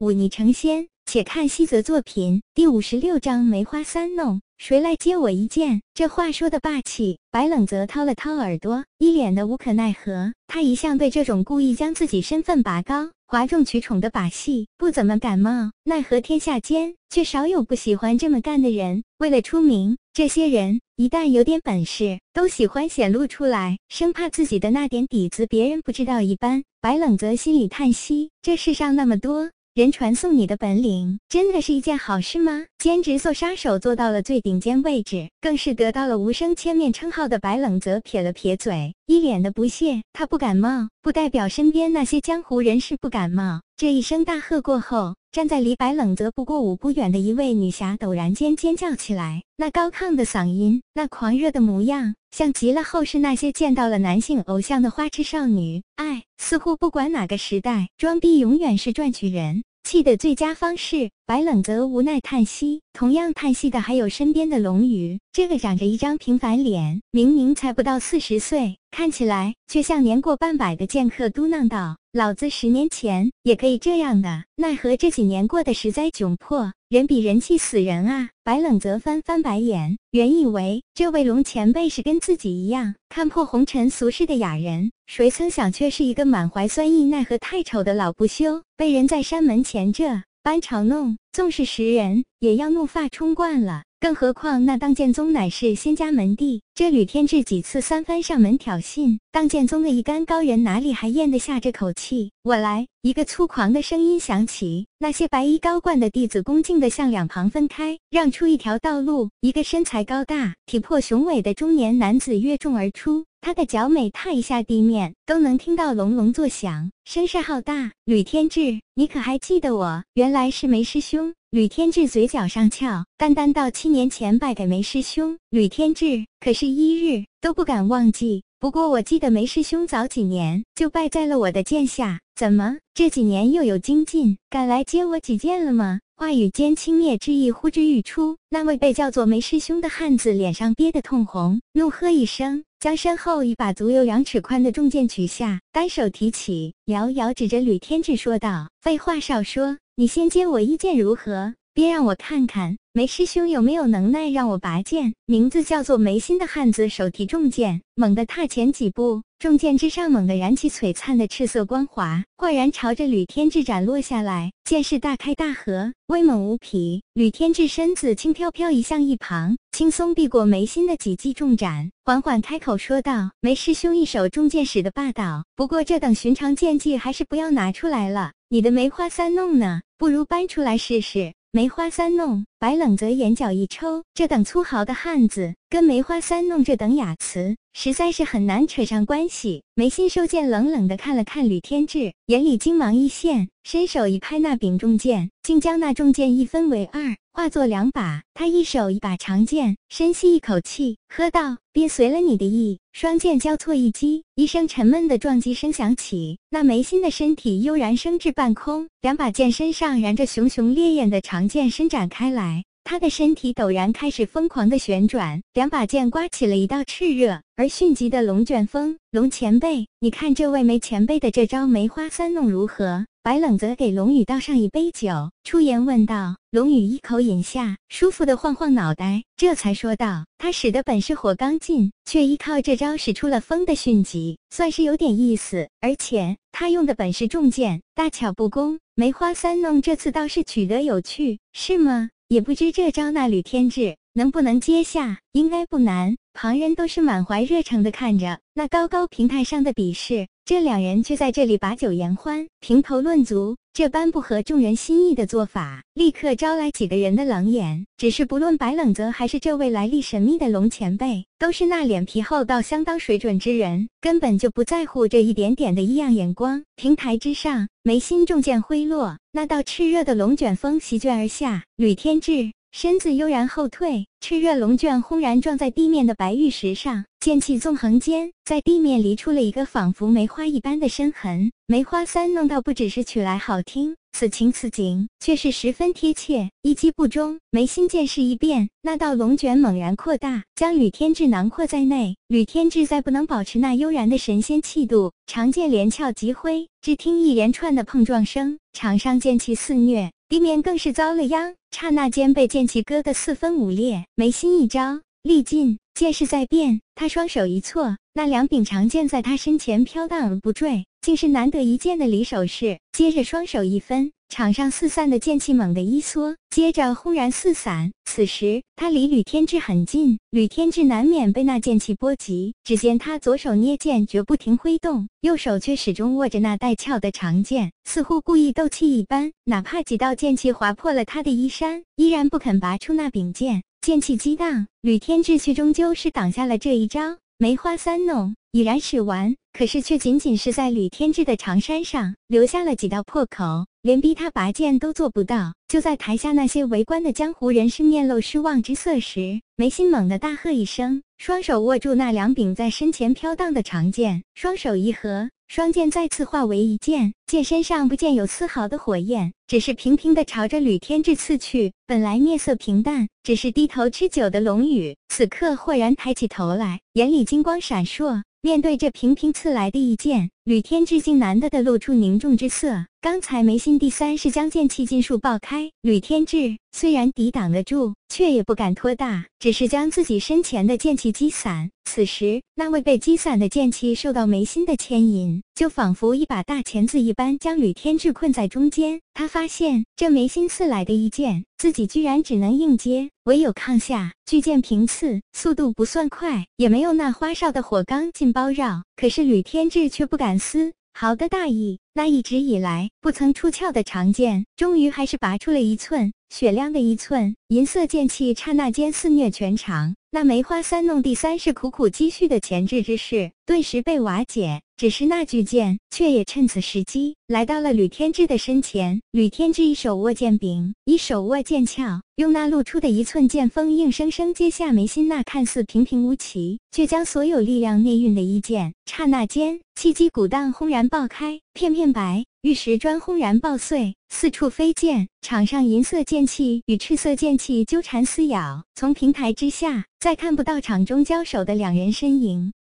忤逆成仙。且看西泽作品第五十六章梅花三弄，谁来接我一剑？这话说的霸气。白冷泽掏了掏耳朵，一脸的无可奈何。他一向对这种故意将自己身份拔高、哗众取宠的把戏不怎么感冒，奈何天下间却少有不喜欢这么干的人。为了出名，这些人一旦有点本事，都喜欢显露出来，生怕自己的那点底子别人不知道一般。白冷泽心里叹息：这世上那么多。人传送你的本领，真的是一件好事吗？兼职做杀手做到了最顶尖位置，更是得到了无声千面称号的白冷泽撇了撇嘴，一脸的不屑。他不感冒，不代表身边那些江湖人士不感冒。这一声大喝过后，站在离白冷泽不过五步远的一位女侠陡然间尖叫起来，那高亢的嗓音，那狂热的模样，像极了后世那些见到了男性偶像的花痴少女。爱，似乎不管哪个时代，装逼永远是赚取人。气的最佳方式，白冷泽无奈叹息。同样叹息的还有身边的龙宇，这个长着一张平凡脸，明明才不到四十岁，看起来却像年过半百的剑客，嘟囔道：“老子十年前也可以这样的，奈何这几年过得实在窘迫，人比人气死人啊！”白冷泽翻翻白眼，原以为这位龙前辈是跟自己一样看破红尘俗世的雅人。谁曾想，却是一个满怀酸意、奈何太丑的老不休，被人在山门前这班嘲弄，纵是识人也要怒发冲冠了。更何况那当剑宗乃是仙家门第，这吕天志几次三番上门挑衅，当剑宗的一干高人哪里还咽得下这口气？我来！一个粗狂的声音响起，那些白衣高冠的弟子恭敬地向两旁分开，让出一条道路。一个身材高大、体魄雄伟的中年男子跃众而出。他的脚每踏一下地面，都能听到隆隆作响，声势浩大。吕天志，你可还记得我？原来是梅师兄。吕天志嘴角上翘，淡淡道：“七年前败给梅师兄，吕天志可是一日都不敢忘记。不过我记得梅师兄早几年就败在了我的剑下，怎么这几年又有精进，敢来接我几剑了吗？”话语间，轻蔑之意呼之欲出。那位被叫做梅师兄的汉子脸上憋得通红，怒喝一声，将身后一把足有两尺宽的重剑取下，单手提起，遥遥指着吕天志说道：“废话少说，你先接我一剑如何？别让我看看梅师兄有没有能耐让我拔剑。”名字叫做梅心的汉子手提重剑，猛地踏前几步。重剑之上猛地燃起璀璨的赤色光华，豁然朝着吕天志斩落下来。剑势大开大合，威猛无匹。吕天志身子轻飘飘移向一旁，轻松避过眉心的几记重斩，缓缓开口说道：“梅师兄一手重剑使的霸道，不过这等寻常剑技还是不要拿出来了。你的梅花三弄呢？不如搬出来试试。”梅花三弄，白冷泽眼角一抽，这等粗豪的汉子跟梅花三弄这等雅词，实在是很难扯上关系。眉心收剑，冷冷的看了看吕天志，眼里金芒一现，伸手一拍那柄重剑，竟将那重剑一分为二，化作两把。他一手一把长剑，深吸一口气，喝道：“便随了你的意。”双剑交错一击，一声沉闷的撞击声响起，那眉心的身体悠然升至半空，两把剑身上燃着熊熊烈焰的长剑伸展开来。他的身体陡然开始疯狂的旋转，两把剑刮起了一道炽热而迅疾的龙卷风。龙前辈，你看这位梅前辈的这招梅花三弄如何？白冷泽给龙宇倒上一杯酒，出言问道。龙宇一口饮下，舒服的晃晃脑袋，这才说道：“他使的本是火刚劲，却依靠这招使出了风的迅疾，算是有点意思。而且他用的本是重剑，大巧不工。梅花三弄这次倒是取得有趣，是吗？”也不知这招那吕天志能不能接下，应该不难。旁人都是满怀热诚的看着那高高平台上的比试，这两人却在这里把酒言欢，评头论足。这般不合众人心意的做法，立刻招来几个人的冷眼。只是不论白冷泽还是这位来历神秘的龙前辈，都是那脸皮厚到相当水准之人，根本就不在乎这一点点的异样眼光。平台之上，眉心重剑挥落，那道炽热的龙卷风席卷而下。吕天志，身子悠然后退，炽热龙卷轰然撞在地面的白玉石上，剑气纵横间，在地面离出了一个仿佛梅花一般的深痕。梅花三弄倒不只是曲来好听。此情此景却是十分贴切，一击不中，眉心剑势一变，那道龙卷猛然扩大，将吕天志囊括在内。吕天志再不能保持那悠然的神仙气度，长剑连翘即挥，只听一连串的碰撞声，场上剑气肆虐，地面更是遭了殃，刹那间被剑气割得四分五裂。眉心一招，力尽，剑势在变，他双手一错，那两柄长剑在他身前飘荡而不坠。竟是难得一见的离手式，接着双手一分，场上四散的剑气猛地一缩，接着轰然四散。此时他离吕天志很近，吕天志难免被那剑气波及。只见他左手捏剑，绝不停挥动，右手却始终握着那带鞘的长剑，似乎故意斗气一般。哪怕几道剑气划破了他的衣衫，依然不肯拔出那柄剑。剑气激荡，吕天志却终究是挡下了这一招。梅花三弄已然使完。可是，却仅仅是在吕天志的长衫上留下了几道破口，连逼他拔剑都做不到。就在台下那些围观的江湖人士面露失望之色时，眉心猛地大喝一声，双手握住那两柄在身前飘荡的长剑，双手一合。双剑再次化为一剑，剑身上不见有丝毫的火焰，只是平平的朝着吕天志刺去。本来面色平淡，只是低头吃酒的龙宇，此刻豁然抬起头来，眼里金光闪烁。面对这平平刺来的一剑，吕天志竟难得的露出凝重之色。刚才眉心第三式将剑气尽数爆开，吕天志虽然抵挡得住，却也不敢托大，只是将自己身前的剑气击散。此时，那位被击散的剑气受到眉心的牵引，就仿佛一把大钳子一般，将吕天志困在中间。他发现这眉心刺来的一剑，自己居然只能硬接，唯有抗下。巨剑平刺，速度不算快，也没有那花哨的火钢劲包绕。可是吕天志却不敢丝毫的大意，那一直以来不曾出鞘的长剑，终于还是拔出了一寸。雪亮的一寸银色剑气，刹那间肆虐全场。那梅花三弄第三式苦苦积蓄的前置之势，顿时被瓦解。只是那巨剑，却也趁此时机来到了吕天志的身前。吕天志一手握剑柄，一手握剑鞘，用那露出的一寸剑锋，硬生生接下眉心那看似平平无奇，却将所有力量内蕴的一剑。刹那间，气机鼓荡，轰然爆开，片片白玉石砖轰然爆碎，四处飞溅。场上银色剑气与赤色剑气纠缠撕咬，从平台之下再看不到场中交手的两人身影。